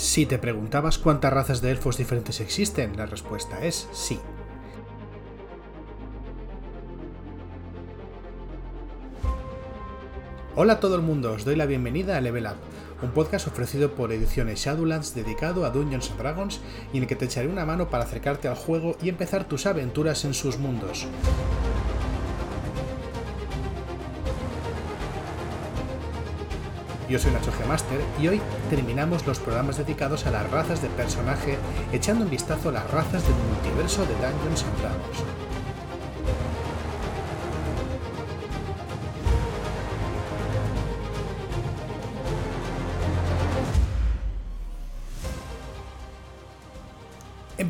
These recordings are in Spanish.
Si te preguntabas cuántas razas de elfos diferentes existen, la respuesta es sí. Hola a todo el mundo, os doy la bienvenida a Level Up, un podcast ofrecido por Ediciones Shadowlands dedicado a Dungeons Dragons y en el que te echaré una mano para acercarte al juego y empezar tus aventuras en sus mundos. Yo soy Nacho G Master y hoy terminamos los programas dedicados a las razas de personaje echando un vistazo a las razas del multiverso de Dungeons Dragons.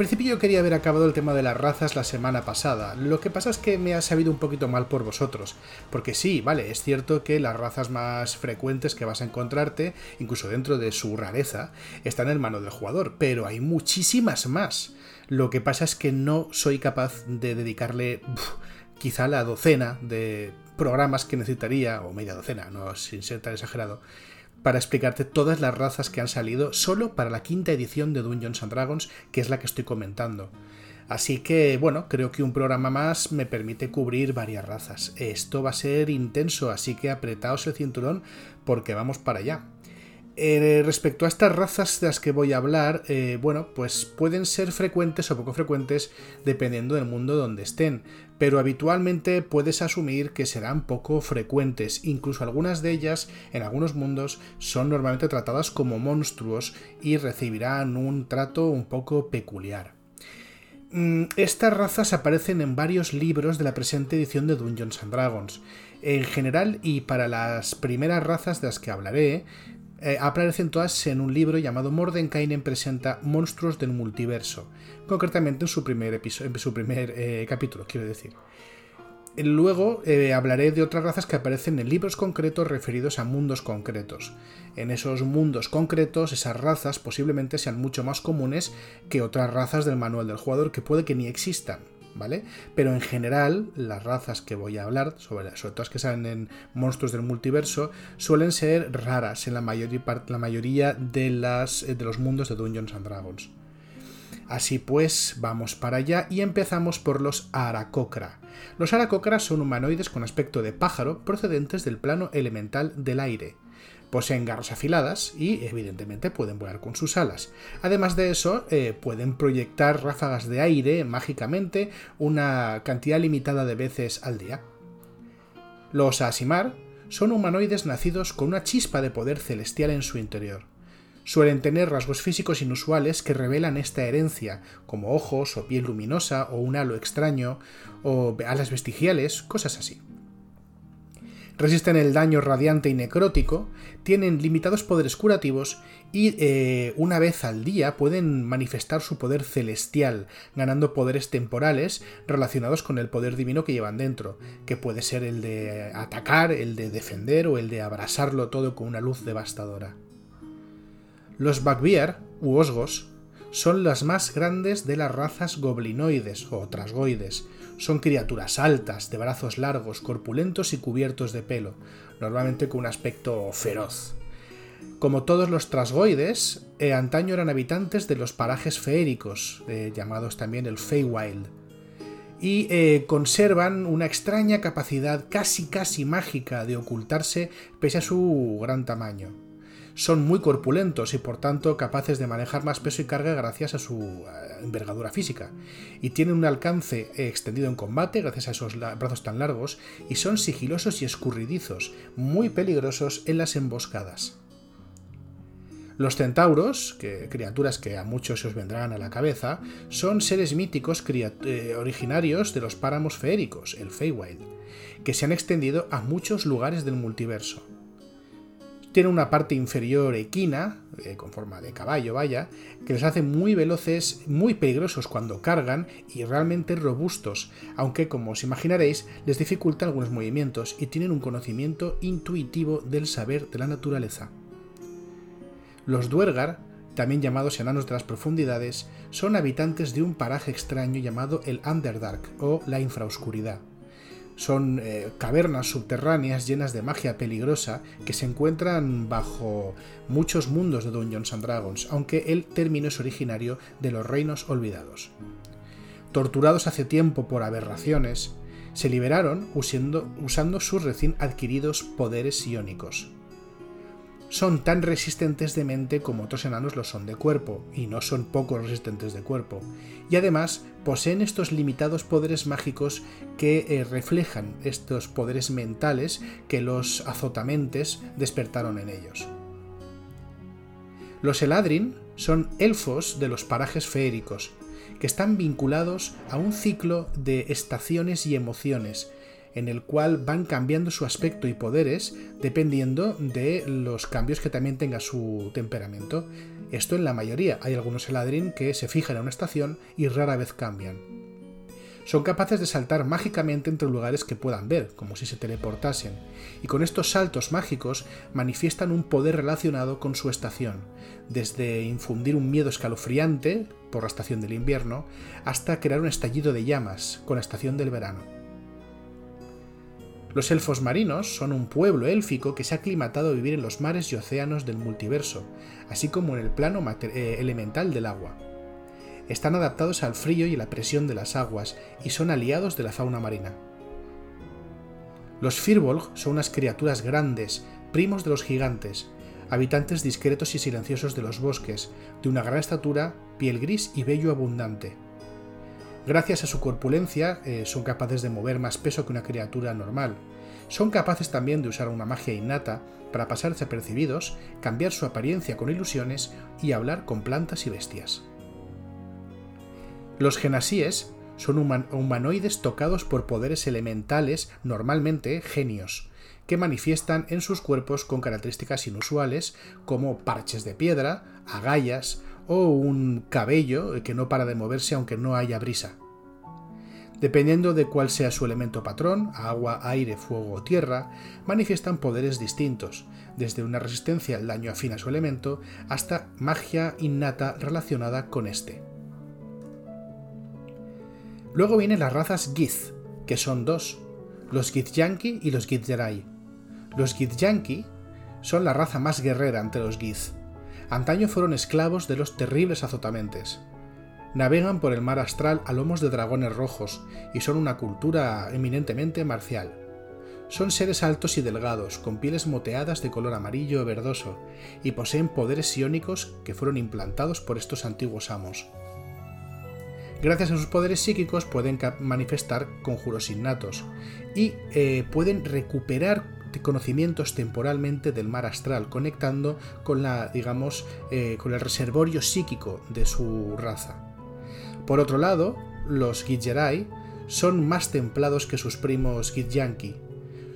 Principio yo quería haber acabado el tema de las razas la semana pasada, lo que pasa es que me ha sabido un poquito mal por vosotros, porque sí, vale, es cierto que las razas más frecuentes que vas a encontrarte, incluso dentro de su rareza, están en mano del jugador, pero hay muchísimas más. Lo que pasa es que no soy capaz de dedicarle quizá la docena de programas que necesitaría, o media docena, no sin ser tan exagerado, para explicarte todas las razas que han salido solo para la quinta edición de Dungeons and Dragons, que es la que estoy comentando. Así que, bueno, creo que un programa más me permite cubrir varias razas. Esto va a ser intenso, así que apretaos el cinturón porque vamos para allá. Eh, respecto a estas razas de las que voy a hablar, eh, bueno, pues pueden ser frecuentes o poco frecuentes dependiendo del mundo donde estén, pero habitualmente puedes asumir que serán poco frecuentes, incluso algunas de ellas en algunos mundos son normalmente tratadas como monstruos y recibirán un trato un poco peculiar. Mm, estas razas aparecen en varios libros de la presente edición de Dungeons and Dragons. En general y para las primeras razas de las que hablaré, eh, aparecen todas en un libro llamado Mordenkainen presenta Monstruos del Multiverso, concretamente en su primer, en su primer eh, capítulo, quiero decir. Luego eh, hablaré de otras razas que aparecen en libros concretos referidos a mundos concretos. En esos mundos concretos, esas razas posiblemente sean mucho más comunes que otras razas del manual del jugador que puede que ni existan. ¿Vale? Pero en general, las razas que voy a hablar, sobre, sobre todo las que salen en monstruos del multiverso, suelen ser raras en la, mayoría de, las, de los mundos de Dungeons and Dragons. Así pues, vamos para allá y empezamos por los Aracocra. Los Aracocra son humanoides con aspecto de pájaro procedentes del plano elemental del aire. Poseen garras afiladas y, evidentemente, pueden volar con sus alas. Además de eso, eh, pueden proyectar ráfagas de aire mágicamente una cantidad limitada de veces al día. Los Asimar son humanoides nacidos con una chispa de poder celestial en su interior. Suelen tener rasgos físicos inusuales que revelan esta herencia, como ojos o piel luminosa o un halo extraño o alas vestigiales, cosas así resisten el daño radiante y necrótico, tienen limitados poderes curativos y eh, una vez al día pueden manifestar su poder celestial, ganando poderes temporales relacionados con el poder divino que llevan dentro, que puede ser el de atacar, el de defender o el de abrasarlo todo con una luz devastadora. Los Bagbear, u Osgos, son las más grandes de las razas goblinoides o trasgoides, son criaturas altas, de brazos largos, corpulentos y cubiertos de pelo, normalmente con un aspecto feroz. Como todos los trasgoides, eh, antaño eran habitantes de los parajes feéricos, eh, llamados también el Feywild, y eh, conservan una extraña capacidad casi casi mágica de ocultarse pese a su gran tamaño son muy corpulentos y por tanto capaces de manejar más peso y carga gracias a su eh, envergadura física. Y tienen un alcance extendido en combate gracias a esos brazos tan largos y son sigilosos y escurridizos, muy peligrosos en las emboscadas. Los centauros, criaturas que a muchos se os vendrán a la cabeza, son seres míticos eh, originarios de los páramos feéricos, el Feywild, que se han extendido a muchos lugares del multiverso. Tiene una parte inferior equina, eh, con forma de caballo, vaya, que les hace muy veloces, muy peligrosos cuando cargan y realmente robustos, aunque como os imaginaréis les dificulta algunos movimientos y tienen un conocimiento intuitivo del saber de la naturaleza. Los Duergar, también llamados enanos de las profundidades, son habitantes de un paraje extraño llamado el Underdark o la infraoscuridad Son eh, cavernas subterráneas llenas de magia peligrosa que se encuentran bajo muchos mundos de Dungeons and Dragons, aunque el término es originario de los reinos olvidados. Torturados hace tiempo por aberraciones, se liberaron usando, usando sus recién adquiridos poderes psiónicos son tan resistentes de mente como otros enanos lo son de cuerpo, y no son poco resistentes de cuerpo. Y además poseen estos limitados poderes mágicos que eh, reflejan estos poderes mentales que los azotamentes despertaron en ellos. Los Eladrin son elfos de los parajes feéricos, que están vinculados a un ciclo de estaciones y emociones, en el cual van cambiando su aspecto y poderes dependiendo de los cambios que también tenga su temperamento. Esto en la mayoría. Hay algunos Eladrin que se fijan en una estación y rara vez cambian. Son capaces de saltar mágicamente entre lugares que puedan ver, como si se teleportasen, y con estos saltos mágicos manifiestan un poder relacionado con su estación, desde infundir un miedo escalofriante, por la estación del invierno, hasta crear un estallido de llamas, con la estación del verano. Los elfos marinos son un pueblo élfico que se ha aclimatado a vivir en los mares y océanos del multiverso, así como en el plano eh, elemental del agua. Están adaptados al frío y la presión de las aguas y son aliados de la fauna marina. Los Firbolg son unas criaturas grandes, primos de los gigantes, habitantes discretos y silenciosos de los bosques, de una gran estatura, piel gris y vello abundante. Gracias a su corpulencia eh, son capaces de mover más peso que una criatura normal. Son capaces también de usar una magia innata para pasar desapercibidos, cambiar su apariencia con ilusiones y hablar con plantas y bestias. Los genasíes son humanoides tocados por poderes elementales, normalmente genios, que manifiestan en sus cuerpos con características inusuales como parches de piedra, agallas o un cabello que no para de moverse aunque no haya brisa. Dependiendo de cuál sea su elemento patrón, agua, aire, fuego o tierra, manifiestan poderes distintos, desde una resistencia al daño afín a su elemento hasta magia innata relacionada con este. Luego vienen las razas Gith, que son dos, los Githyanki y los Githzerai. Los Githyanki son la raza más guerrera entre los Gith. Antaño fueron esclavos de los terribles azotamentes navegan por el mar astral a lomos de dragones rojos y son una cultura eminentemente marcial. Son seres altos y delgados, con pieles moteadas de color amarillo o verdoso, y poseen poderes psiónicos que fueron implantados por estos antiguos amos. Gracias a sus poderes psíquicos pueden manifestar conjuros innatos y eh, pueden recuperar conocimientos temporalmente del mar astral, conectando con la, digamos, eh, con el reservorio psíquico de su raza. Por otro lado, los Gidgerai son más templados que sus primos Gidyanki.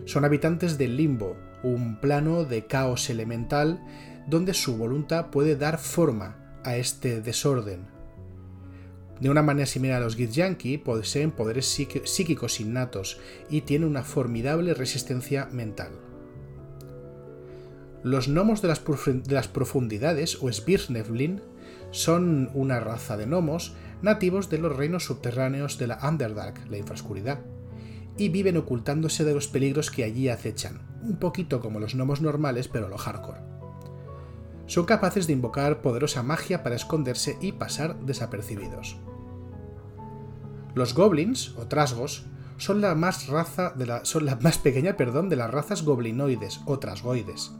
Son habitantes del limbo, un plano de caos elemental donde su voluntad puede dar forma a este desorden. De una manera similar a los Gidyanki, poseen poderes psíquicos innatos y tienen una formidable resistencia mental. Los gnomos de las, profundidades, o Svirnevlin, son una raza de gnomos nativos de los reinos subterráneos de la Underdark, la infrascuridad, y viven ocultándose de los peligros que allí acechan, un poquito como los gnomos normales, pero lo hardcore. Son capaces de invocar poderosa magia para esconderse y pasar desapercibidos. Los goblins, o trasgos, son la más, raza de la, son la más pequeña perdón, de las razas goblinoides o trasgoides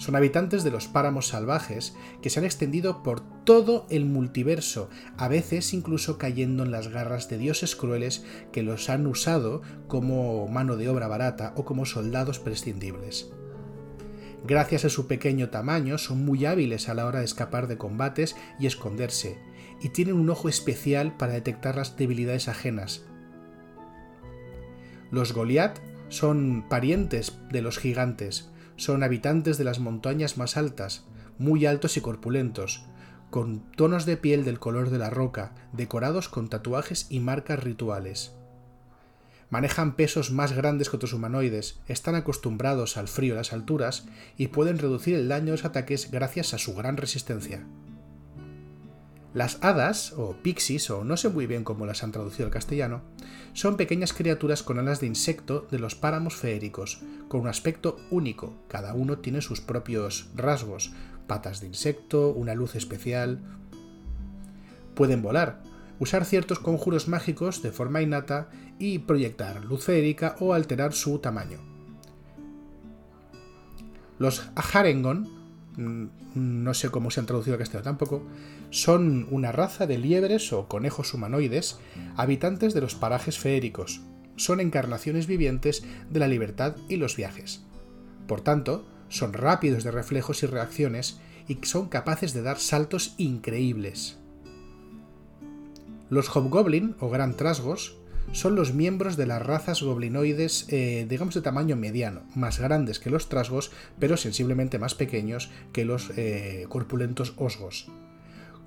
son habitantes de los páramos salvajes que se han extendido por todo el multiverso, a veces incluso cayendo en las garras de dioses crueles que los han usado como mano de obra barata o como soldados prescindibles. Gracias a su pequeño tamaño son muy hábiles a la hora de escapar de combates y esconderse, y tienen un ojo especial para detectar las debilidades ajenas. Los Goliath son parientes de los gigantes, son habitantes de las montañas más altas, muy altos y corpulentos, con tonos de piel del color de la roca, decorados con tatuajes y marcas rituales. Manejan pesos más grandes que otros humanoides, están acostumbrados al frío y las alturas y pueden reducir el daño de los ataques gracias a su gran resistencia. Las hadas, o pixies, o no sé muy bien cómo las han traducido al castellano, son pequeñas criaturas con alas de insecto de los páramos feéricos, con un aspecto único, cada uno tiene sus propios rasgos, patas de insecto, una luz especial. Pueden volar, usar ciertos conjuros mágicos de forma innata y proyectar luz feérica o alterar su tamaño. Los Aharengon, mm, no sé cómo se han traducido al castellano tampoco, son una raza de liebres o conejos humanoides, habitantes de los parajes feéricos. Son encarnaciones vivientes de la libertad y los viajes. Por tanto, son rápidos de reflejos y reacciones y son capaces de dar saltos increíbles. Los Hobgoblin o Gran Trasgos son los miembros de las razas goblinoides, eh, digamos de tamaño mediano, más grandes que los trasgos, pero sensiblemente más pequeños que los eh, corpulentos osgos.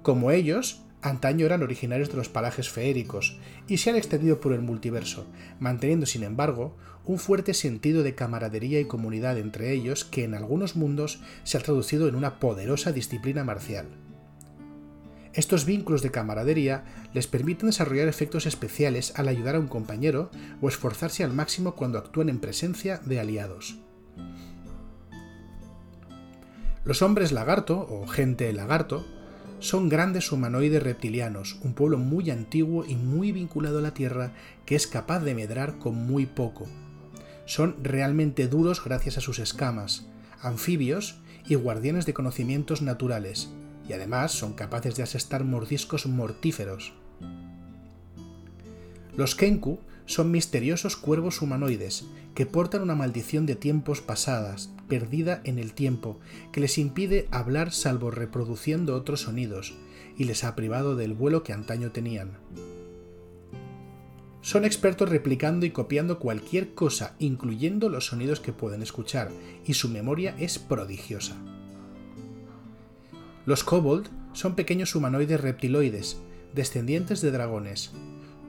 Como ellos, antaño eran originarios de los parajes feéricos y se han extendido por el multiverso, manteniendo sin embargo un fuerte sentido de camaradería y comunidad entre ellos que en algunos mundos se ha traducido en una poderosa disciplina marcial. Estos vínculos de camaradería les permiten desarrollar efectos especiales al ayudar a un compañero o esforzarse al máximo cuando actúan en presencia de aliados. Los hombres lagarto o gente lagarto son grandes humanoides reptilianos, un pueblo muy antiguo y muy vinculado a la Tierra que es capaz de medrar con muy poco. Son realmente duros gracias a sus escamas, anfibios y guardianes de conocimientos naturales, y además son capaces de asestar mordiscos mortíferos. Los Kenku son misteriosos cuervos humanoides que portan una maldición de tiempos pasadas, perdida en el tiempo, que les impide hablar salvo reproduciendo otros sonidos, y les ha privado del vuelo que antaño tenían. Son expertos replicando y copiando cualquier cosa, incluyendo los sonidos que pueden escuchar, y su memoria es prodigiosa. Los kobold son pequeños humanoides reptiloides, descendientes de dragones,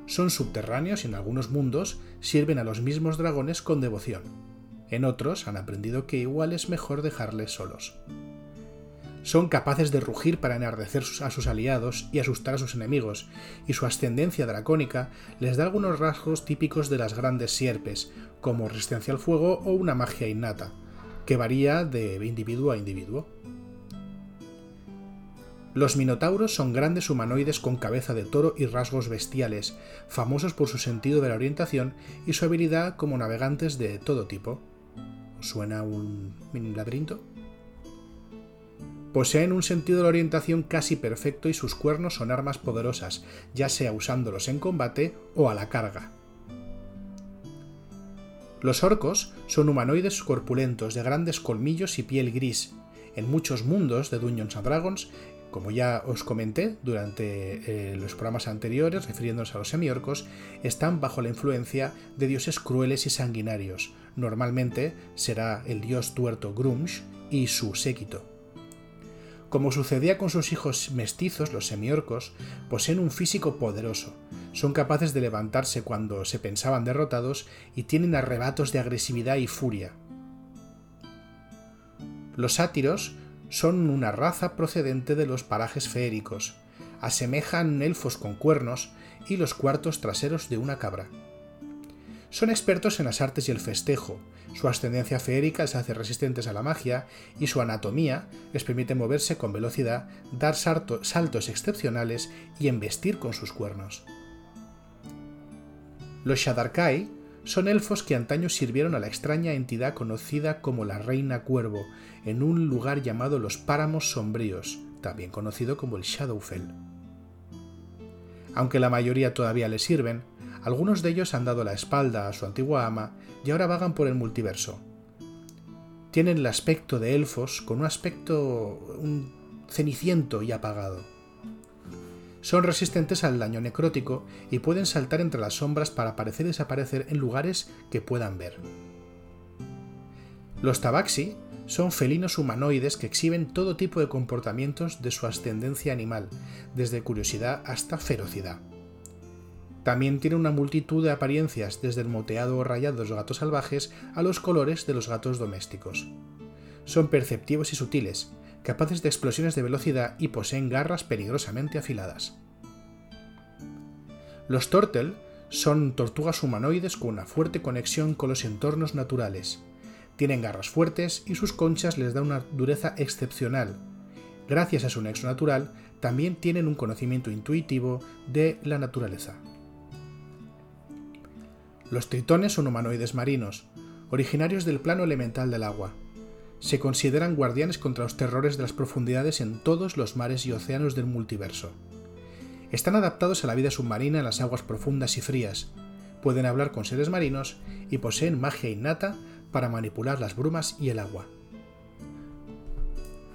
son subterráneos y en algunos mundos sirven a los mismos dragones con devoción. En otros han aprendido que igual es mejor dejarles solos. Son capaces de rugir para enardecer a sus aliados y asustar a sus enemigos, y su ascendencia dracónica les da algunos rasgos típicos de las grandes sierpes, como resistencia al fuego o una magia innata, que varía de individuo a individuo. Los minotauros son grandes humanoides con cabeza de toro y rasgos bestiales, famosos por su sentido de la orientación y su habilidad como navegantes de todo tipo. ¿Suena un laberinto? Poseen un sentido de la orientación casi perfecto y sus cuernos son armas poderosas, ya sea usándolos en combate o a la carga. Los orcos son humanoides corpulentos de grandes colmillos y piel gris. En muchos mundos de Dungeons and Dragons como ya os comenté durante eh, los programas anteriores, refiriéndonos a los semiorcos, están bajo la influencia de dioses crueles y sanguinarios. Normalmente será el dios tuerto Grumsh y su séquito. Como sucedía con sus hijos mestizos, los semiorcos, poseen un físico poderoso. Son capaces de levantarse cuando se pensaban derrotados y tienen arrebatos de agresividad y furia. Los sátiros son una raza procedente de los parajes feéricos. Asemejan elfos con cuernos y los cuartos traseros de una cabra. Son expertos en las artes y el festejo. Su ascendencia feérica les hace resistentes a la magia y su anatomía les permite moverse con velocidad, dar saltos excepcionales y embestir con sus cuernos. Los Shadarkai son elfos que antaño sirvieron a la extraña entidad conocida como la Reina Cuervo, en un lugar llamado los Páramos Sombríos, también conocido como el Shadowfell. Aunque la mayoría todavía le sirven, algunos de ellos han dado la espalda a su antigua ama y ahora vagan por el multiverso. Tienen el aspecto de elfos con un aspecto ceniciento y apagado. Son resistentes al daño necrótico y pueden saltar entre las sombras para aparecer y desaparecer en lugares que puedan ver. Los tabaxi son felinos humanoides que exhiben todo tipo de comportamientos de su ascendencia animal, desde curiosidad hasta ferocidad. También tiene una multitud de apariencias, desde el moteado o rayado de los gatos salvajes a los colores de los gatos domésticos. Son perceptivos y sutiles, capaces de explosiones de velocidad y poseen garras peligrosamente afiladas. Los Tortel son tortugas humanoides con una fuerte conexión con los entornos naturales. Tienen garras fuertes y sus conchas les dan una dureza excepcional. Gracias a su nexo natural, también tienen un conocimiento intuitivo de la naturaleza. Los tritones son humanoides marinos, originarios del plano elemental del agua. Se consideran guardianes contra los terrores de las profundidades en todos los mares y océanos del multiverso. Están adaptados a la vida submarina en las aguas profundas y frías, pueden hablar con seres marinos y poseen magia innata para manipular las brumas y el agua.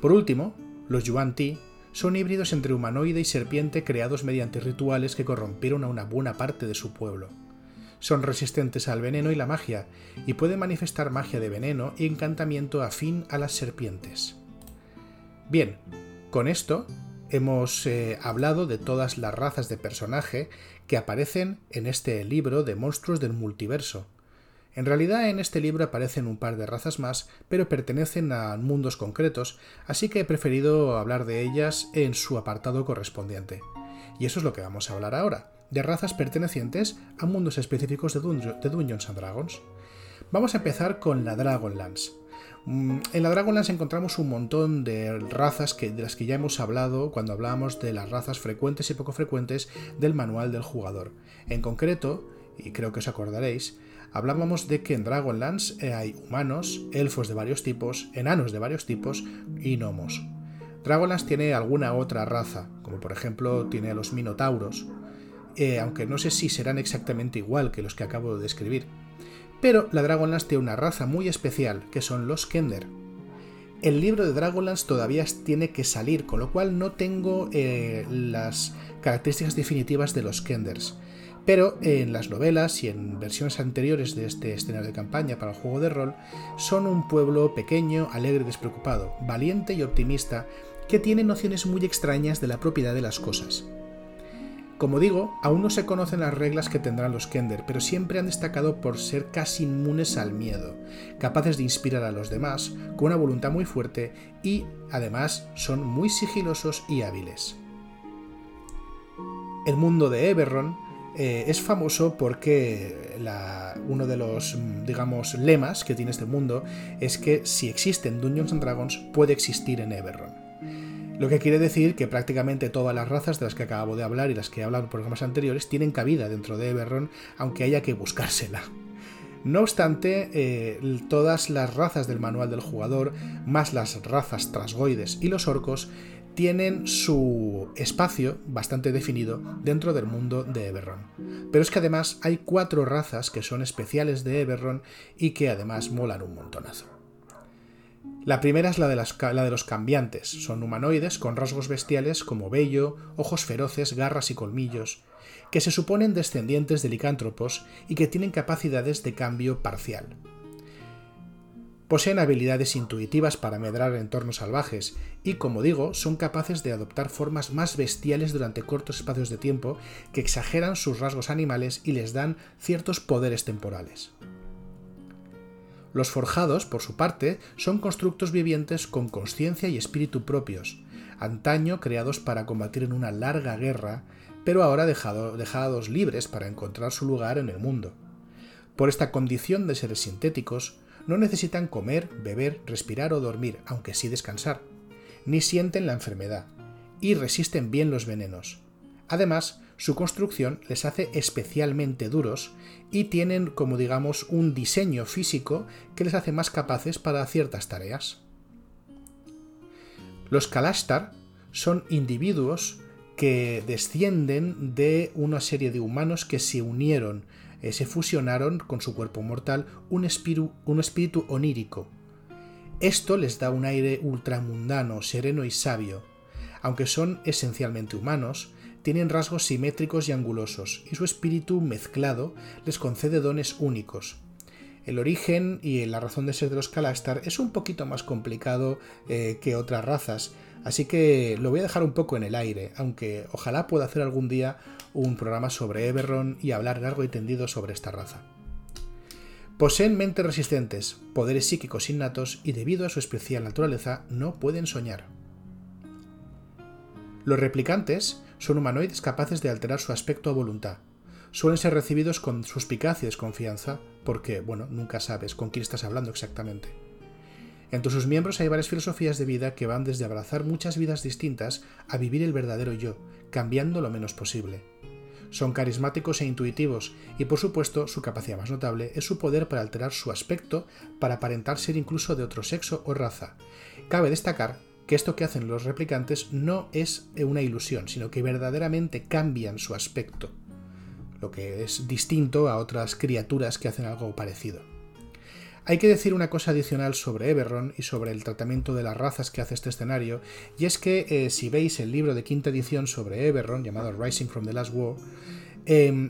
Por último, los Yuan Ti son híbridos entre humanoide y serpiente creados mediante rituales que corrompieron a una buena parte de su pueblo. Son resistentes al veneno y la magia, y pueden manifestar magia de veneno y encantamiento afín a las serpientes. Bien, con esto hemos eh, hablado de todas las razas de personaje que aparecen en este libro de monstruos del multiverso. En realidad en este libro aparecen un par de razas más, pero pertenecen a mundos concretos, así que he preferido hablar de ellas en su apartado correspondiente. Y eso es lo que vamos a hablar ahora, de razas pertenecientes a mundos específicos de, Dungeons and Dragons. Vamos a empezar con la Dragonlance. Mm, en la Dragonlance encontramos un montón de razas que, de las que ya hemos hablado cuando hablábamos de las razas frecuentes y poco frecuentes del manual del jugador. En concreto, y creo que os acordaréis, hablábamos de que en Dragonlance eh, hay humanos, elfos de varios tipos, enanos de varios tipos y gnomos. Dragonlance tiene alguna otra raza, como por ejemplo tiene a los minotauros, eh, aunque no sé si serán exactamente igual que los que acabo de describir. Pero la Dragonlance tiene una raza muy especial, que son los Kender. El libro de Dragonlance todavía tiene que salir, con lo cual no tengo eh, las características definitivas de los Kenders. Pero en las novelas y en versiones anteriores de este escenario de campaña para el juego de rol, son un pueblo pequeño, alegre y despreocupado, valiente y optimista, que tiene nociones muy extrañas de la propiedad de las cosas. Como digo, aún no se conocen las reglas que tendrán los Kender, pero siempre han destacado por ser casi inmunes al miedo, capaces de inspirar a los demás, con una voluntad muy fuerte y, además, son muy sigilosos y hábiles. El mundo de Eberron eh, es famoso porque uno de los, digamos, lemas que tiene este mundo es que si existen Dungeons and Dragons puede existir en Eberron. Lo que quiere decir que prácticamente todas las razas de las que acabo de hablar y las que he hablado en programas anteriores tienen cabida dentro de Eberron, aunque haya que buscársela. No obstante, eh, todas las razas del manual del jugador, más las razas trasgoides y los orcos, tienen su espacio bastante definido dentro del mundo de Eberron. Pero es que además hay cuatro razas que son especiales de Eberron y que además molan un montonazo. La primera es la de, la de, los cambiantes. Son humanoides con rasgos bestiales como vello, ojos feroces, garras y colmillos, que se suponen descendientes de licántropos y que tienen capacidades de cambio parcial. Poseen habilidades intuitivas para medrar entornos salvajes y, como digo, son capaces de adoptar formas más bestiales durante cortos espacios de tiempo que exageran sus rasgos animales y les dan ciertos poderes temporales. Los forjados, por su parte, son constructos vivientes con conciencia y espíritu propios, antaño creados para combatir en una larga guerra, pero ahora dejados libres para encontrar su lugar en el mundo. Por esta condición de seres sintéticos, no necesitan comer, beber, respirar o dormir, aunque sí descansar, ni sienten la enfermedad, y resisten bien los venenos. Además, su construcción les hace especialmente duros y tienen, como digamos, un diseño físico que les hace más capaces para ciertas tareas. Los Kalashtar son individuos que descienden de una serie de humanos que se unieron, eh, se fusionaron con su cuerpo mortal, un espíritu, un espíritu onírico. Esto les da un aire ultramundano, sereno y sabio. Aunque son esencialmente humanos, tienen rasgos simétricos y angulosos, y su espíritu mezclado les concede dones únicos. El origen y la razón de ser de los Kalastar es un poquito más complicado eh, que otras razas, así que lo voy a dejar un poco en el aire, aunque ojalá pueda hacer algún día un programa sobre Eberron y hablar largo y tendido sobre esta raza. Poseen mentes resistentes, poderes psíquicos innatos y debido a su especial naturaleza no pueden soñar. Los replicantes son humanoides capaces de alterar su aspecto a voluntad. Suelen ser recibidos con suspicacia y desconfianza, porque, bueno, nunca sabes con quién estás hablando exactamente. Entre sus miembros hay varias filosofías de vida que van desde abrazar muchas vidas distintas a vivir el verdadero yo, cambiando lo menos posible. Son carismáticos e intuitivos, y por supuesto su capacidad más notable es su poder para alterar su aspecto para aparentar ser incluso de otro sexo o raza. Cabe destacar que esto que hacen los replicantes no es una ilusión, sino que verdaderamente cambian su aspecto, lo que es distinto a otras criaturas que hacen algo parecido. Hay que decir una cosa adicional sobre Eberron y sobre el tratamiento de las razas que hace este escenario, y es que eh, si veis el libro de quinta edición sobre Eberron, llamado Rising from the Last War, em,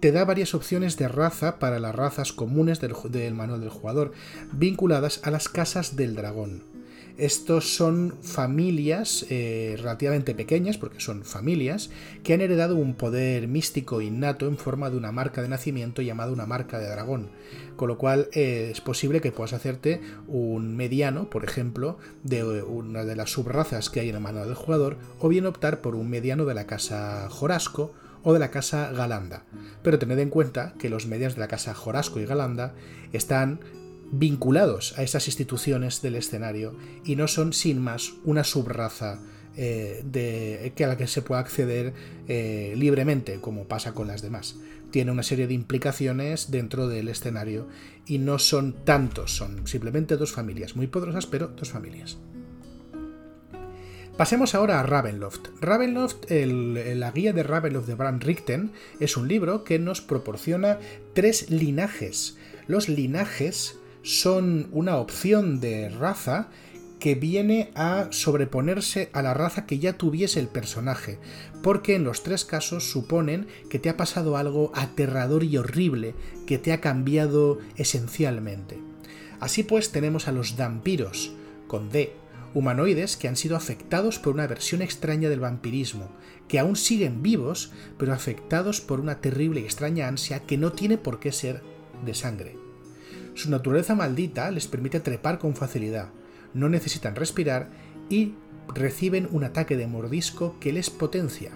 te da varias opciones de raza para las razas comunes del, del manual del jugador, vinculadas a las casas del dragón. Estos son familias eh, relativamente pequeñas, porque son familias, que han heredado un poder místico innato en forma de una marca de nacimiento llamada una marca de dragón. Con lo cual eh, es posible que puedas hacerte un mediano, por ejemplo, de una de las subrazas que hay en la mano del jugador, o bien optar por un mediano de la casa Jorasco o de la casa Galanda. Pero tened en cuenta que los medianos de la casa Jorasco y Galanda están vinculados a esas instituciones del escenario y no son sin más una subraza eh, de, que a la que se pueda acceder eh, libremente, como pasa con las demás. Tiene una serie de implicaciones dentro del escenario y no son tantos, son simplemente dos familias, muy poderosas, pero dos familias. Pasemos ahora a Ravenloft. Ravenloft, la guía de Ravenloft de Bram Richten, es un libro que nos proporciona tres linajes. Los linajes son una opción de raza que viene a sobreponerse a la raza que ya tuviese el personaje, porque en los tres casos suponen que te ha pasado algo aterrador y horrible, que te ha cambiado esencialmente. Así pues tenemos a los vampiros, con D, humanoides que han sido afectados por una versión extraña del vampirismo, que aún siguen vivos, pero afectados por una terrible y extraña ansia que no tiene por qué ser de sangre. Su naturaleza maldita les permite trepar con facilidad, no necesitan respirar y reciben un ataque de mordisco que les potencia.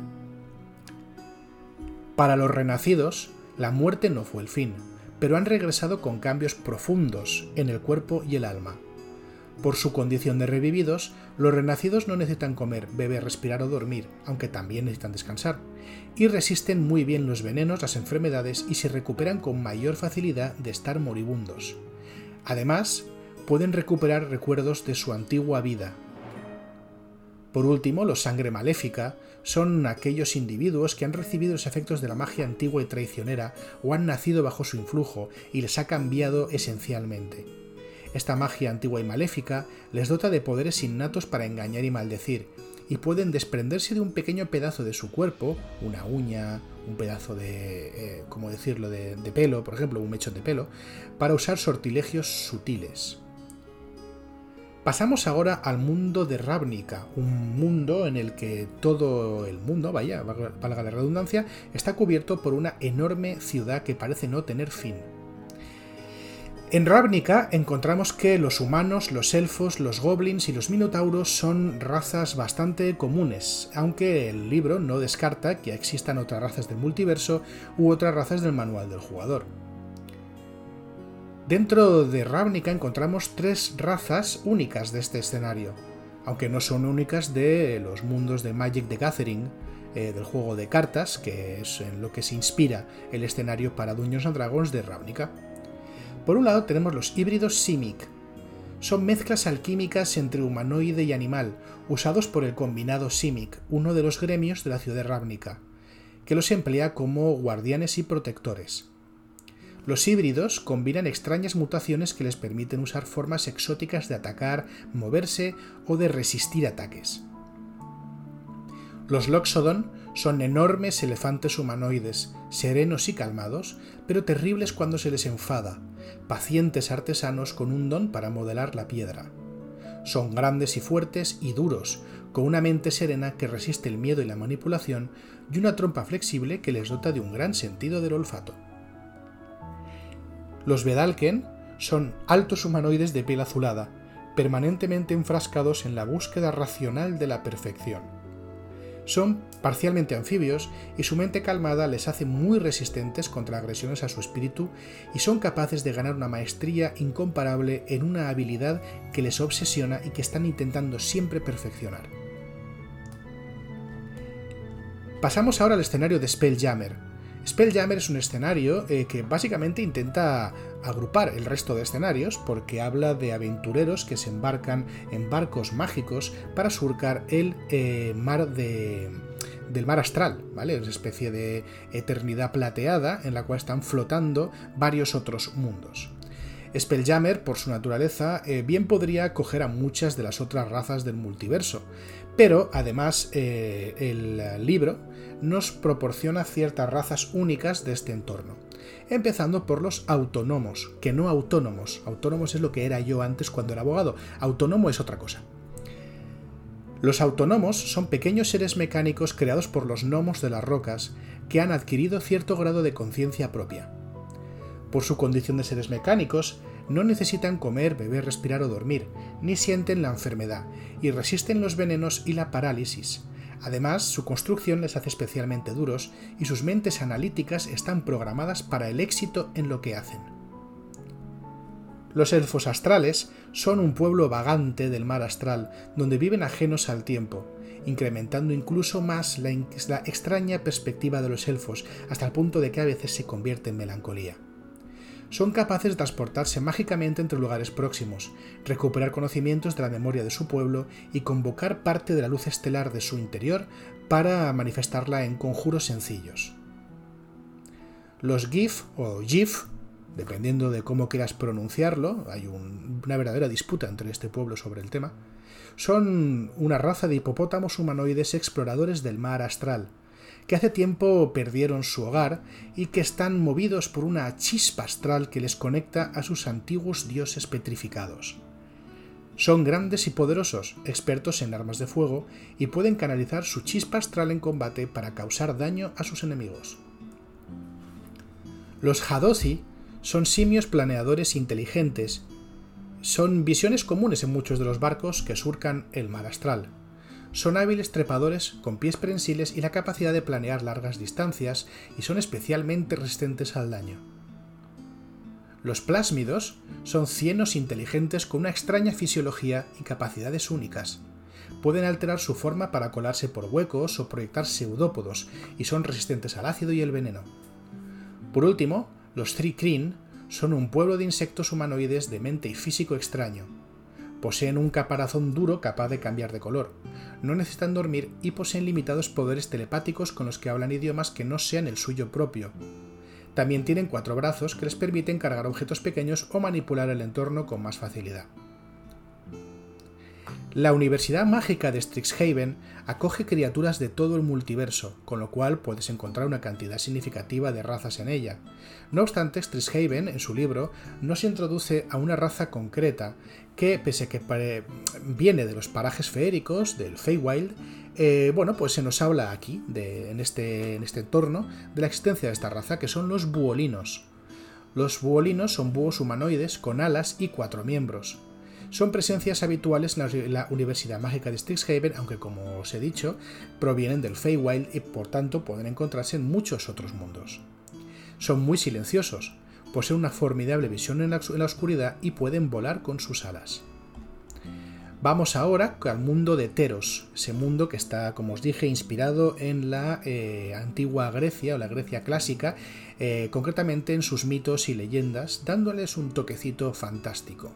Para los renacidos, la muerte no fue el fin, pero han regresado con cambios profundos en el cuerpo y el alma. Por su condición de revividos, los renacidos no necesitan comer, beber, respirar o dormir, aunque también necesitan descansar, y resisten muy bien los venenos, las enfermedades y se recuperan con mayor facilidad de estar moribundos. Además, pueden recuperar recuerdos de su antigua vida. Por último, los sangre maléfica son aquellos individuos que han recibido los efectos de la magia antigua y traicionera o han nacido bajo su influjo y les ha cambiado esencialmente. Esta magia antigua y maléfica les dota de poderes innatos para engañar y maldecir, y pueden desprenderse de un pequeño pedazo de su cuerpo, una uña, un pedazo de, eh, ¿cómo decirlo?, de, de, pelo, por ejemplo, un mechón de pelo, para usar sortilegios sutiles. Pasamos ahora al mundo de Ravnica, un mundo en el que todo el mundo, vaya, valga la redundancia, está cubierto por una enorme ciudad que parece no tener fin. En Ravnica encontramos que los humanos, los elfos, los goblins y los minotauros son razas bastante comunes, aunque el libro no descarta que existan otras razas del multiverso u otras razas del manual del jugador. Dentro de Ravnica encontramos tres razas únicas de este escenario, aunque no son únicas de los mundos de Magic the Gathering, eh, del juego de cartas, que es en lo que se inspira el escenario para Dungeons and Dragons de Ravnica. Por un lado tenemos los híbridos Simic. Son mezclas alquímicas entre humanoide y animal, usados por el combinado Simic, uno de los gremios de la ciudad de Ravnica, que los emplea como guardianes y protectores. Los híbridos combinan extrañas mutaciones que les permiten usar formas exóticas de atacar, moverse o de resistir ataques. Los Loxodon son enormes elefantes humanoides, serenos y calmados, pero terribles cuando se les enfada, pacientes artesanos con un don para modelar la piedra. Son grandes y fuertes y duros, con una mente serena que resiste el miedo y la manipulación y una trompa flexible que les dota de un gran sentido del olfato. Los Vedalken son altos humanoides de piel azulada, permanentemente enfrascados en la búsqueda racional de la perfección Son parcialmente anfibios y su mente calmada les hace muy resistentes contra agresiones a su espíritu y son capaces de ganar una maestría incomparable en una habilidad que les obsesiona y que están intentando siempre perfeccionar. Pasamos ahora al escenario de Spelljammer, Spelljammer es un escenario eh, que básicamente intenta agrupar el resto de escenarios porque habla de aventureros que se embarcan en barcos mágicos para surcar el eh, mar del mar astral, ¿vale? Es una especie de eternidad plateada en la cual están flotando varios otros mundos. Spelljammer, por su naturaleza, eh, bien podría acoger a muchas de las otras razas del multiverso, pero además el libro nos proporciona ciertas razas únicas de este entorno. Empezando por los autónomos, que no autónomos. Autónomos es lo que era yo antes cuando era abogado. Autónomo es otra cosa. Los autónomos son pequeños seres mecánicos creados por los gnomos de las rocas que han adquirido cierto grado de conciencia propia. Por su condición de seres mecánicos, no necesitan comer, beber, respirar o dormir, ni sienten la enfermedad, y resisten los venenos y la parálisis, Además, su construcción les hace especialmente duros y sus mentes analíticas están programadas para el éxito en lo que hacen. Los elfos astrales son un pueblo vagante del mar astral, donde viven ajenos al tiempo, incrementando incluso más la, extraña perspectiva de los elfos, hasta el punto de que a veces se convierte en melancolía son capaces de transportarse mágicamente entre lugares próximos, recuperar conocimientos de la memoria de su pueblo y convocar parte de la luz estelar de su interior para manifestarla en conjuros sencillos. Los GIF o GIF, dependiendo de cómo quieras pronunciarlo, hay una verdadera disputa entre este pueblo sobre el tema, son una raza de hipopótamos humanoides exploradores del mar astral, que hace tiempo perdieron su hogar y que están movidos por una chispa astral que les conecta a sus antiguos dioses petrificados. Son grandes y poderosos, expertos en armas de fuego, y pueden canalizar su chispa astral en combate para causar daño a sus enemigos. Los Hadozi son simios planeadores inteligentes. Son visiones comunes en muchos de los barcos que surcan el mar astral. Son hábiles trepadores con pies prensiles y la capacidad de planear largas distancias y son especialmente resistentes al daño. Los plásmidos son cienos inteligentes con una extraña fisiología y capacidades únicas. Pueden alterar su forma para colarse por huecos o proyectar pseudópodos y son resistentes al ácido y el veneno. Por último, los Kreen son un pueblo de insectos humanoides de mente y físico extraño, Poseen un caparazón duro capaz de cambiar de color. No necesitan dormir y poseen limitados poderes telepáticos con los que hablan idiomas que no sean el suyo propio. También tienen cuatro brazos que les permiten cargar objetos pequeños o manipular el entorno con más facilidad. La Universidad Mágica de Strixhaven acoge criaturas de todo el multiverso, con lo cual puedes encontrar una cantidad significativa de razas en ella. No obstante, Strixhaven, en su libro, no se introduce a una raza concreta que, pese a que viene de los parajes feéricos, del Feywild, eh, bueno, pues se nos habla aquí, en, este, en este entorno, de la existencia de esta raza, que son los buolinos. Los buolinos son búhos humanoides con alas y cuatro miembros son presencias habituales en la Universidad Mágica de Strixhaven, aunque como os he dicho, provienen del Feywild y por tanto pueden encontrarse en muchos otros mundos. Son muy silenciosos, poseen una formidable visión en la, oscuridad y pueden volar con sus alas. Vamos ahora al mundo de Teros, ese mundo que está, como os dije, inspirado en la eh, antigua Grecia o la Grecia clásica, eh, concretamente en sus mitos y leyendas, dándoles un toquecito fantástico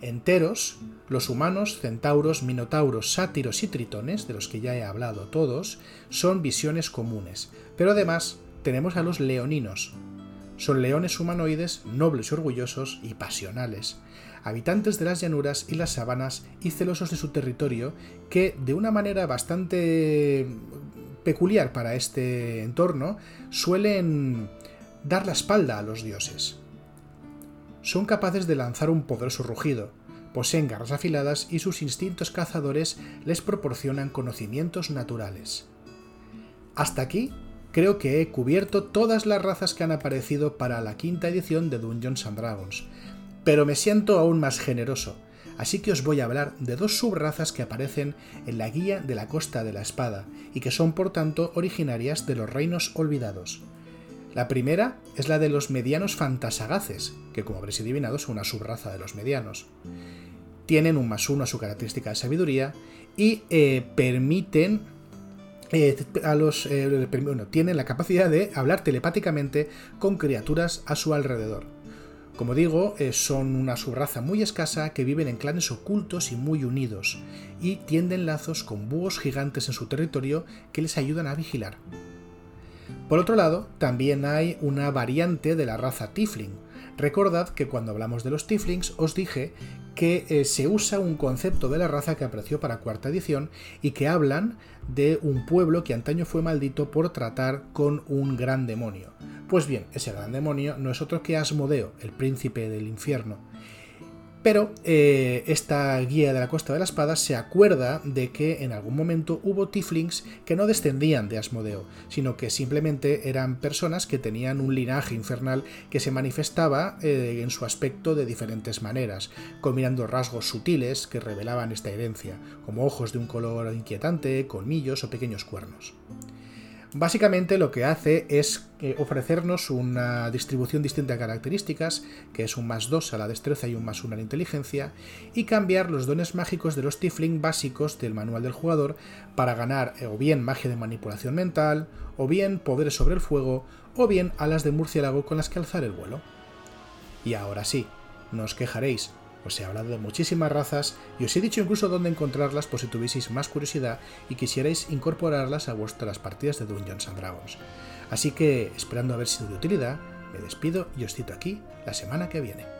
enteros, los humanos, centauros, minotauros, sátiros y tritones, de los que ya he hablado todos, son visiones comunes. Pero además tenemos a los leoninos. Son leones humanoides, nobles y orgullosos y pasionales, habitantes de las llanuras y las sabanas y celosos de su territorio, que de una manera bastante peculiar para este entorno suelen dar la espalda a los dioses son capaces de lanzar un poderoso rugido, poseen garras afiladas y sus instintos cazadores les proporcionan conocimientos naturales. Hasta aquí creo que he cubierto todas las razas que han aparecido para la quinta edición de Dungeons and Dragons, pero me siento aún más generoso, así que os voy a hablar de dos subrazas que aparecen en la guía de la Costa de la Espada y que son por tanto originarias de los reinos olvidados. La primera es la de los medianos fantasagaces, que como habréis adivinado son una subraza de los medianos. Tienen un más uno a su característica de sabiduría y eh, permiten eh, los, eh, tienen la capacidad de hablar telepáticamente con criaturas a su alrededor. Como digo, son una subraza muy escasa que viven en clanes ocultos y muy unidos, y tienden lazos con búhos gigantes en su territorio que les ayudan a vigilar. Por otro lado, también hay una variante de la raza Tifling. Recordad que cuando hablamos de los Tiflings os dije que eh, se usa un concepto de la raza que apareció para cuarta edición y que hablan de un pueblo que antaño fue maldito por tratar con un gran demonio. Pues bien, ese gran demonio no es otro que Asmodeo, el príncipe del infierno, pero eh, esta guía de la Costa de la Espada se acuerda de que en algún momento hubo tieflings que no descendían de Asmodeo, sino que simplemente eran personas que tenían un linaje infernal que se manifestaba eh, en su aspecto de diferentes maneras, combinando rasgos sutiles que revelaban esta herencia, como ojos de un color inquietante, colmillos o pequeños cuernos. Básicamente lo que hace es eh, ofrecernos una distribución distinta de características, que es un más 2 a la destreza y un más 1 a la inteligencia, y cambiar los dones mágicos de los Tifling básicos del manual del jugador para ganar eh, o bien magia de manipulación mental, o bien poderes sobre el fuego, o bien alas de murciélago con las que alzar el vuelo. Y ahora sí, no os quejaréis, os he hablado de muchísimas razas y os he dicho incluso dónde encontrarlas por si tuvieseis más curiosidad y quisierais incorporarlas a vuestras partidas de Dungeons and Dragons. Así que, esperando haber sido de utilidad, me despido y os cito aquí la semana que viene.